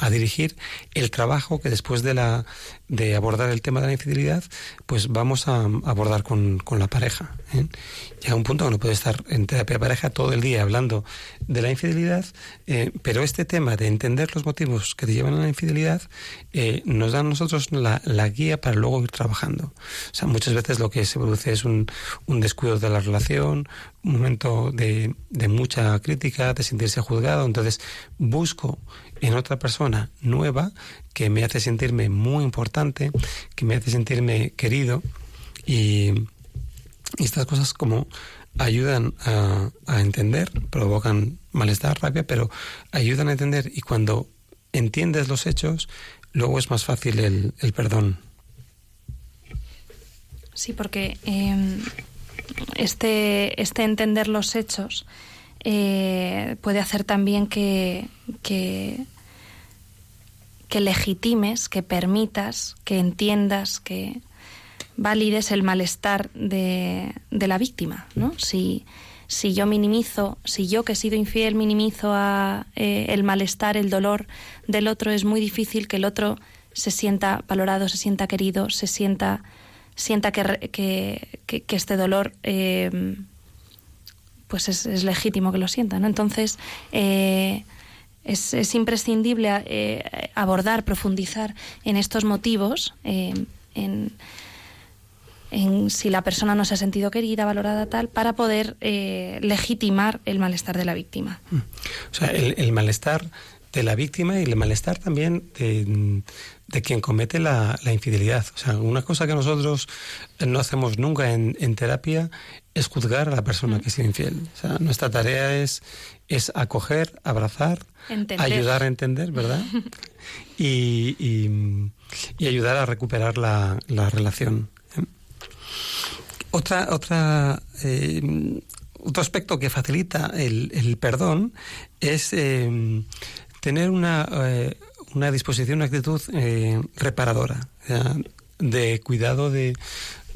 B: a dirigir el trabajo que después de la de abordar el tema de la infidelidad, pues vamos a abordar con, con la pareja. ¿eh? Llega un punto que no puede estar en terapia de pareja todo el día hablando de la infidelidad, eh, pero este tema de entender los motivos que te llevan a la infidelidad eh, nos da a nosotros la, la guía para luego ir trabajando. O sea, muchas veces lo que se produce es un, un descuido de la relación, un momento de, de mucha crítica, de sentirse juzgado. Entonces, busco en otra persona nueva que me hace sentirme muy importante, que me hace sentirme querido y, estas cosas como ayudan a, entender, provocan malestar, rabia, pero ayudan a entender y cuando entiendes los hechos, luego es más fácil el, perdón.
C: Sí, porque eh, este, este entender los hechos eh, puede hacer también que, que, que legitimes, que permitas, que entiendas, que valides el malestar de, de la víctima, ¿no? Si, si yo minimizo, si yo que he sido infiel minimizo a, eh, el malestar, el dolor del otro, es muy difícil que el otro se sienta valorado, se sienta querido, se sienta, sienta que, que este dolor eh, pues es, es legítimo que lo sienta. ¿no? Entonces, eh, es, es imprescindible eh, abordar, profundizar en estos motivos, eh, en, en si la persona no se ha sentido querida, valorada, tal, para poder legitimar el malestar de la víctima.
B: O sea, el, el malestar de la víctima y el malestar también de, de quien comete la, la infidelidad. O sea, una cosa que nosotros no hacemos nunca en, en terapia es juzgar a la persona que sido infiel. O sea, nuestra tarea es, es acoger, abrazar,
C: Entender.
B: ayudar a entender, ¿verdad? y, y- y ayudar a recuperar la, la relación. ¿eh? Otra, otra, eh, otro aspecto que facilita el, el perdón es eh, tener una, una disposición, una actitud reparadora, de cuidado de,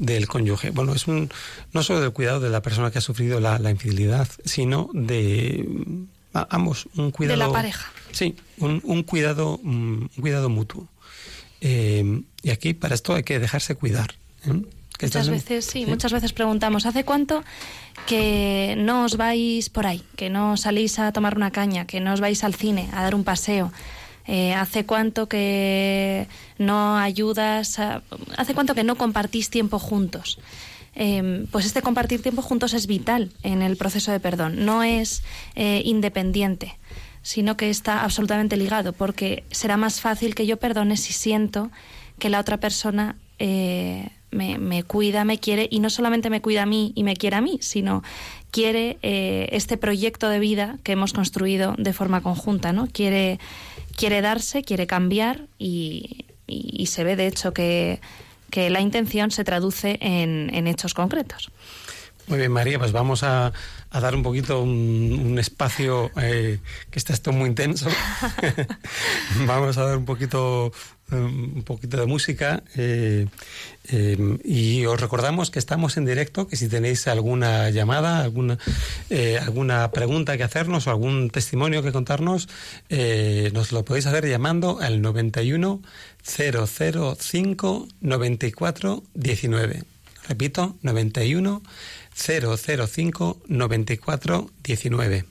B: del cónyuge. Bueno, es un, no solo del cuidado de la persona que ha sufrido la, la infidelidad, sino de a- ambos, un cuidado.
C: la pareja.
B: Sí, un, un cuidado, mm, un cuidado mutuo. Eh, y aquí para esto hay que dejarse cuidar. ¿eh? Que
C: Muchas
B: en-
C: veces, sí, muchas veces preguntamos, ¿hace cuánto que no os vais por ahí, que no salís a tomar una caña, que no os vais al cine, a dar un paseo? Eh, ¿Hace cuánto que no ayudas? ¿Hace cuánto que no compartís tiempo juntos? Eh, pues este compartir tiempo juntos es vital en el proceso de perdón. No es eh, independiente, sino que está absolutamente ligado, porque será más fácil que yo perdone si siento que la otra persona eh, me, me cuida, me quiere, y no solamente me cuida a mí y me quiere a mí, sino quiere este proyecto de vida que hemos construido de forma conjunta, ¿no? Quiere, quiere darse, quiere cambiar y, y- y se ve de hecho que, que la intención se traduce en, en hechos concretos.
B: Muy bien, María, pues vamos a, a dar un poquito un, un espacio eh, que está esto muy intenso. vamos a dar un poquito un poquito de música eh, eh, y os recordamos que estamos en directo, que si tenéis alguna llamada, alguna eh, alguna pregunta que hacernos o algún testimonio que contarnos, eh, nos lo podéis hacer llamando al 91 005 94 19. Repito, 91 005 94 19.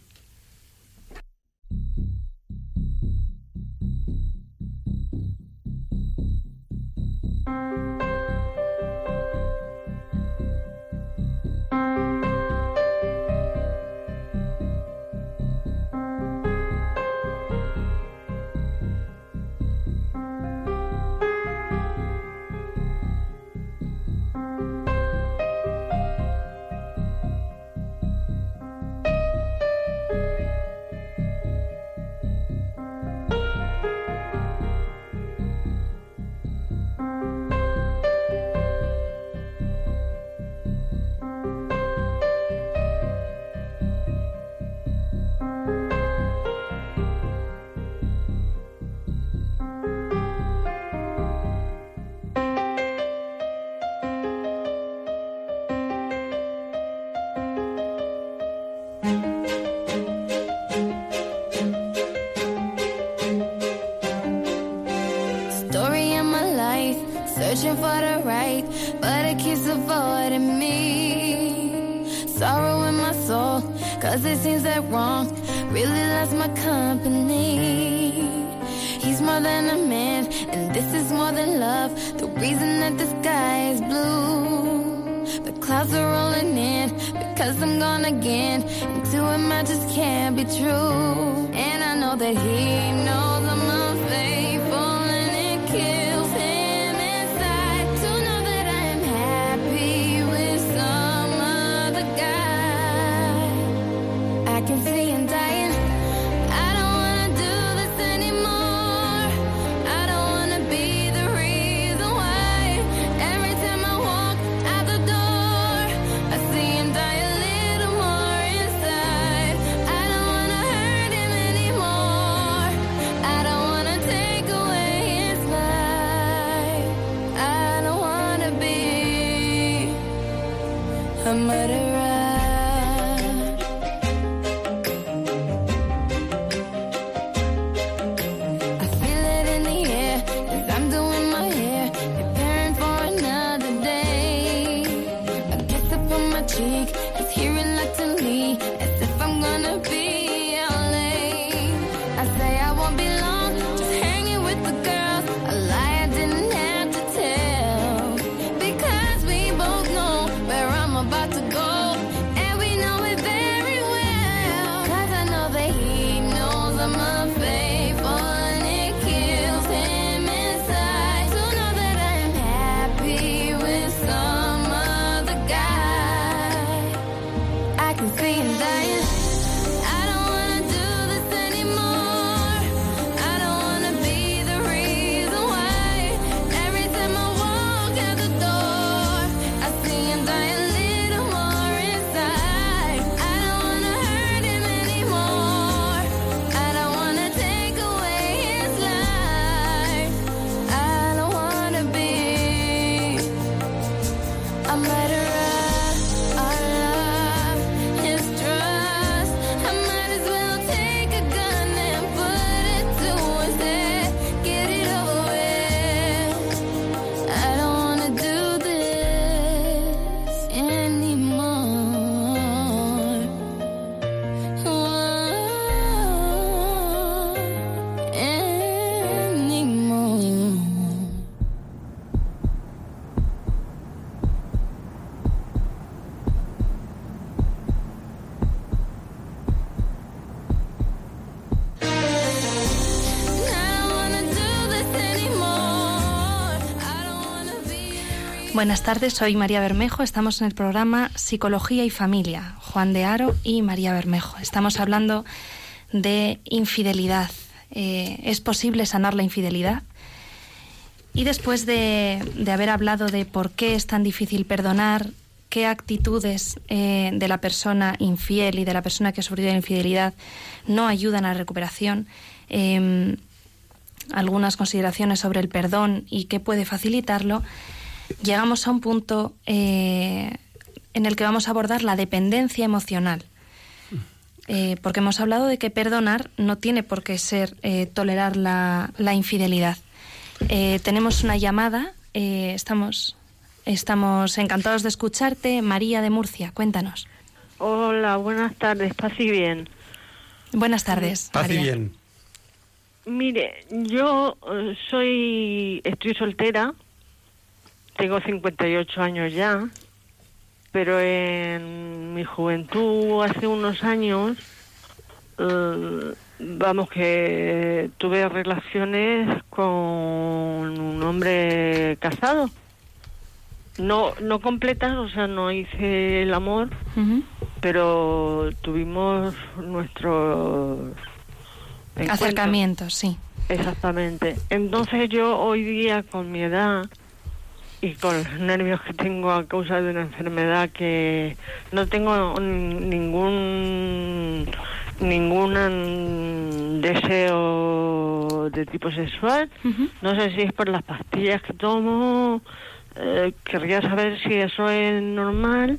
C: Buenas tardes, soy María Bermejo. Estamos en el programa Psicología y Familia. Juan de Aro y María Bermejo. Estamos hablando de infidelidad. Eh, ¿Es posible sanar la infidelidad? Y después de, haber hablado de por qué es tan difícil perdonar, qué actitudes eh, de la persona infiel y de la persona que ha sufrido la infidelidad no ayudan a la recuperación, eh, algunas consideraciones sobre el perdón y qué puede facilitarlo, llegamos a un punto eh, en el que vamos a abordar la dependencia emocional. Eh, porque hemos hablado de que perdonar no tiene por qué ser eh, tolerar la, la infidelidad. Eh, tenemos una llamada, eh, estamos, estamos encantados de escucharte. María de Murcia, cuéntanos.
E: Hola, buenas tardes, paz y bien.
C: Buenas tardes.
B: Paz y bien.
E: Mire, yo soy, estoy soltera, tengo 58 años ya, pero en mi juventud, hace unos años, eh, vamos que tuve relaciones con un hombre casado. No, no completas, o sea, no hice el amor, pero tuvimos nuestros.
C: Acercamientos, sí.
E: Exactamente. Entonces yo hoy día con mi edad y con los nervios que tengo a causa de una enfermedad que no tengo ningún ningún deseo de tipo sexual. No sé si es por las pastillas que tomo. eh, querría saber si eso es normal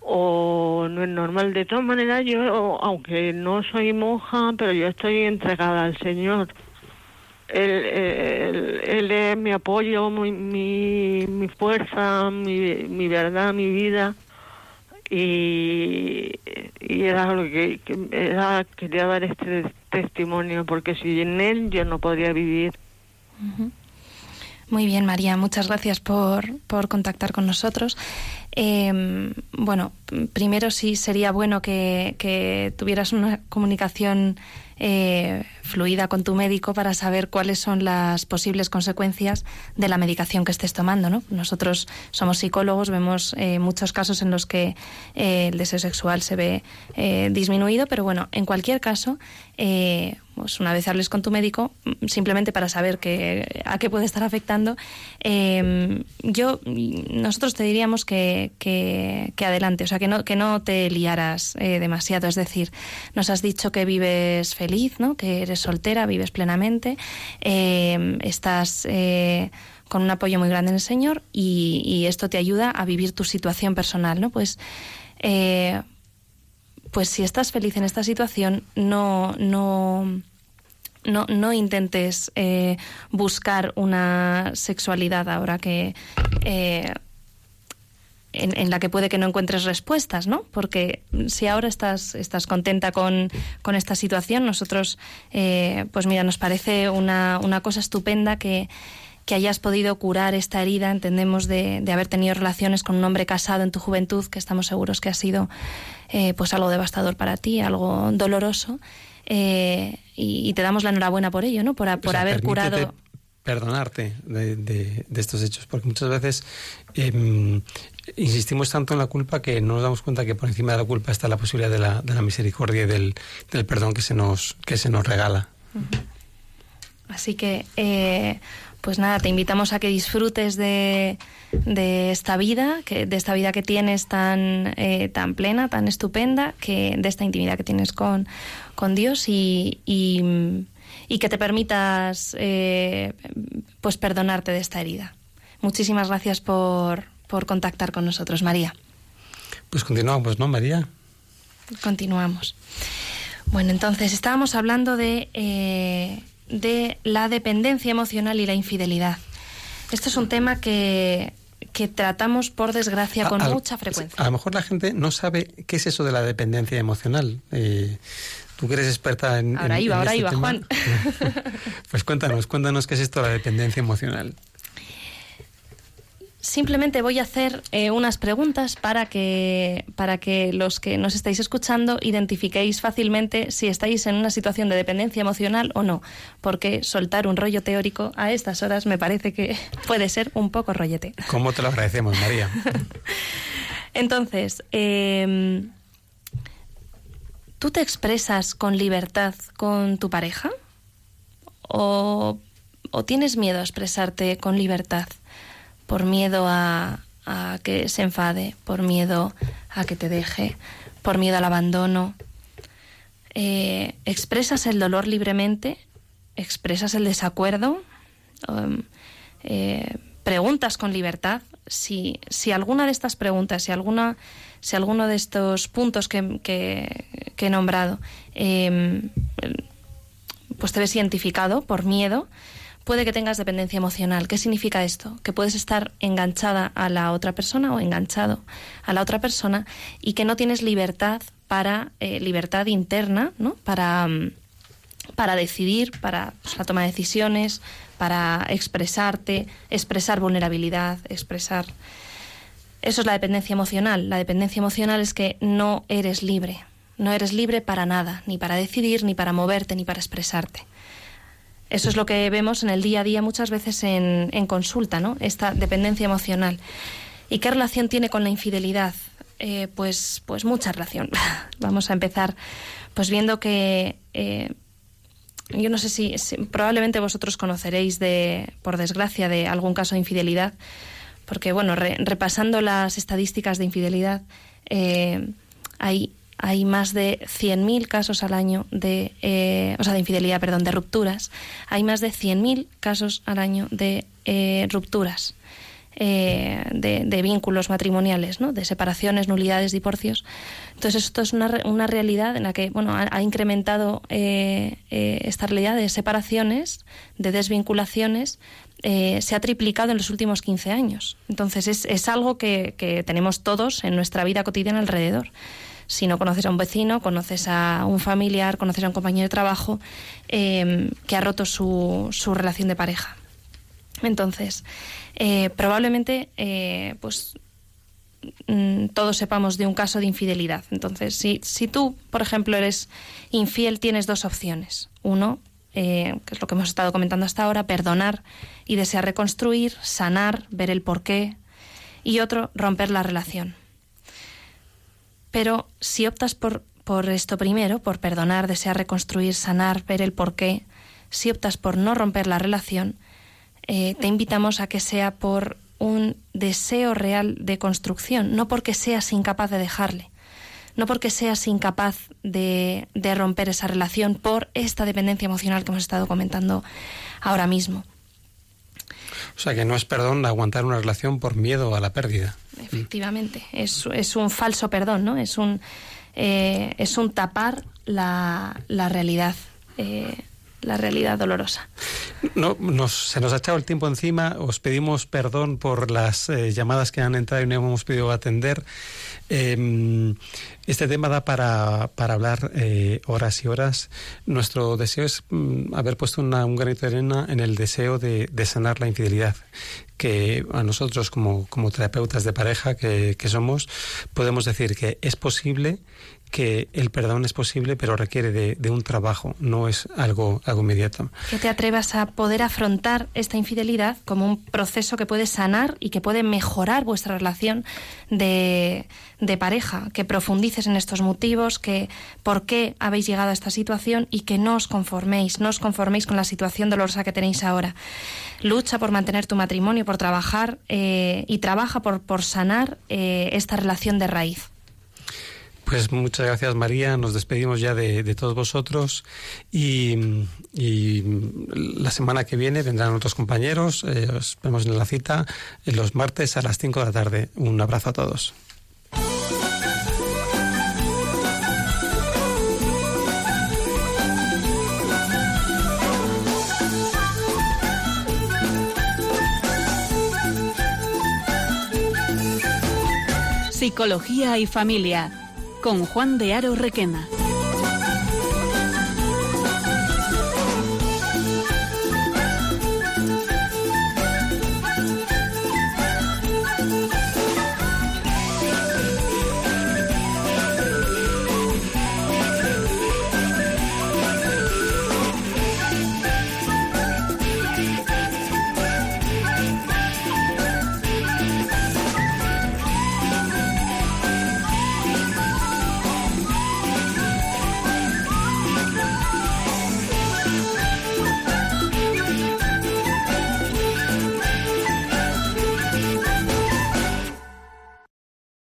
E: o no es normal. De todas maneras, yo, aunque no soy monja, pero yo estoy entregada al Señor. Él, él, es mi apoyo, mi, mi, fuerza, mi, verdad, mi vida. Y, era lo que, quería dar este testimonio, porque sin él yo no podría vivir.
C: Muy bien, María, muchas gracias por, por contactar con nosotros. Eh, bueno, primero sí sería bueno que, que tuvieras una comunicación eh, fluida con tu médico para saber cuáles son las posibles consecuencias de la medicación que estés tomando. ¿no? Nosotros somos psicólogos, vemos eh, muchos casos en los que eh, el deseo sexual se ve eh, disminuido, pero bueno, en cualquier caso, pues una vez hables con tu médico, mm, simplemente para saber que, a qué puede estar afectando, eh, yo nosotros te diríamos que, que, adelante, o sea, que no, que no te liaras eh, demasiado. Es decir, nos has dicho que vives feliz, ¿no? que eres soltera, vives plenamente, eh, estás eh, con un apoyo muy grande en el Señor y, y esto te ayuda a vivir tu situación personal, ¿no? Pues eh, pues si estás feliz en esta situación, no, no, no, no intentes eh, buscar una sexualidad ahora que eh, en, en la que puede que no encuentres respuestas, ¿no? Porque si ahora estás, estás contenta con, con esta situación, nosotros, eh, pues mira, nos parece una, una cosa estupenda que, que hayas podido curar esta herida, entendemos, de, de haber tenido relaciones con un hombre casado en tu juventud, que estamos seguros que ha sido eh, pues algo devastador para ti, algo doloroso. eh, y, y te damos la enhorabuena por ello, ¿no? Por, por
B: O sea,
C: haber curado.
B: Perdonarte de, de- de estos hechos, porque muchas veces em, insistimos tanto en la culpa que no nos damos cuenta que por encima de la culpa está la posibilidad de la, de la misericordia y del, del perdón que se nos, que se nos regala.
C: Así que, eh, pues nada, te invitamos a que disfrutes de, de esta vida, que, de esta vida que tienes tan, eh, tan plena, tan estupenda, que de esta intimidad que tienes con, con Dios y, y, y que te permitas eh, pues perdonarte de esta herida. Muchísimas gracias por, por contactar con nosotros, María.
B: Pues continuamos, ¿no, María?
C: Continuamos. Bueno, entonces estábamos hablando de, eh, de la dependencia emocional y la infidelidad. Esto es un tema que, que tratamos, por desgracia, con
B: A- a-
C: mucha frecuencia.
B: A lo mejor la gente no sabe qué es eso de la dependencia emocional. Eh, Tú que eres experta en.
C: Ahora
B: en-
C: iba,
B: en
C: ahora
B: este
C: iba,
B: tema.
C: Juan.
B: pues cuéntanos, cuéntanos qué es esto de la dependencia emocional.
C: Simplemente voy a hacer eh, unas preguntas para que, para que los que nos estáis escuchando identifiquéis fácilmente si estáis en una situación de dependencia emocional o no, porque soltar un rollo teórico a estas horas me parece que puede ser un poco rollete.
B: ¿Cómo te lo agradecemos, María?
C: Entonces, eh, ¿tú te expresas con libertad con tu pareja? ¿O, o tienes miedo a expresarte con libertad? Por miedo a, a que se enfade, por miedo a que te deje, por miedo al abandono. Eh, ¿Expresas el dolor libremente? ¿Expresas el desacuerdo? Um, eh, preguntas con libertad. Si, si alguna de estas preguntas, si alguna, si alguno de estos puntos que, que- he nombrado, eh, pues te ves identificado por miedo, puede que tengas dependencia emocional. ¿Qué significa esto? Que puedes estar enganchada a la otra persona o enganchado a la otra persona y que no tienes libertad para eh, libertad interna, ¿no? Para mm, para decidir, para pues, la toma de decisiones, para expresarte, expresar vulnerabilidad, expresar... Eso es la dependencia emocional. La dependencia emocional es que no eres libre. No eres libre para nada, ni para decidir, ni para moverte, ni para expresarte. Eso es lo que vemos en el día a día muchas veces en, consulta, ¿no? Esta dependencia emocional. ¿Y qué relación tiene con la infidelidad? Eh, pues, pues mucha relación. Vamos a empezar pues viendo que eh, yo no sé si, probablemente vosotros conoceréis de, por desgracia, de algún caso de infidelidad, porque bueno, re- repasando las estadísticas de infidelidad, eh, hay, hay más de 100.000 casos al año de, eh, o sea, de infidelidad, perdón, de rupturas. Hay más de 100.000 casos al año de eh, rupturas. eh, de, de vínculos matrimoniales, ¿no? de separaciones, nulidades, divorcios. Entonces esto es una, una realidad en la que bueno, ha, ha incrementado eh, esta realidad de separaciones, de desvinculaciones, eh, se ha triplicado en los últimos 15 años. Entonces es, es algo que, que tenemos todos en nuestra vida cotidiana alrededor. Si no conoces a un vecino, conoces a un familiar, conoces a un compañero de trabajo eh, que ha roto su, su relación de pareja. Entonces, eh, probablemente, eh, pues mm, todos sepamos de un caso de infidelidad. Entonces, si, si tú, por ejemplo, eres infiel, tienes dos opciones. Uno, eh, que es lo que hemos estado comentando hasta ahora, perdonar y desear reconstruir, sanar, ver el porqué. Y otro, romper la relación. Pero si optas por, por esto primero, por perdonar, desear reconstruir, sanar, ver el porqué, si optas por no romper la relación, eh, te invitamos a que sea por un deseo real de construcción, no porque seas incapaz de dejarle, no porque seas incapaz de, de romper esa relación por esta dependencia emocional que hemos estado comentando ahora mismo.
B: O sea, que no es perdón aguantar una relación por miedo a la pérdida.
C: Efectivamente, es, es un falso perdón, ¿no? Es un, eh, es un tapar la, la realidad. eh, la realidad dolorosa.
B: No, nos, se nos ha echado el tiempo encima. Os pedimos perdón por las eh, llamadas que han entrado y no hemos podido atender. Eh, este tema da para, para hablar eh, horas y horas. Nuestro deseo es mm, haber puesto una- un granito de arena en el deseo de, de sanar la infidelidad que a nosotros como, como terapeutas de pareja que, que somos podemos decir que es posible que el perdón es posible pero requiere de, de un trabajo no es algo algo inmediato
C: Que te atrevas a poder afrontar esta infidelidad como un proceso que puede sanar y que puede mejorar vuestra relación de, de pareja, que profundices en estos motivos, que por qué habéis llegado a esta situación y que no os conforméis, no os conforméis con la situación dolorosa que tenéis ahora. Lucha por mantener tu matrimonio, por trabajar eh, y trabaja por, por sanar eh, esta relación de raíz.
B: Pues muchas gracias María, nos despedimos ya de, todos vosotros y, la semana que viene vendrán otros compañeros, eh, os vemos en la cita los martes a las 5 de la tarde. Un abrazo a todos.
A: Psicología y familia con Juan de Aro Requena.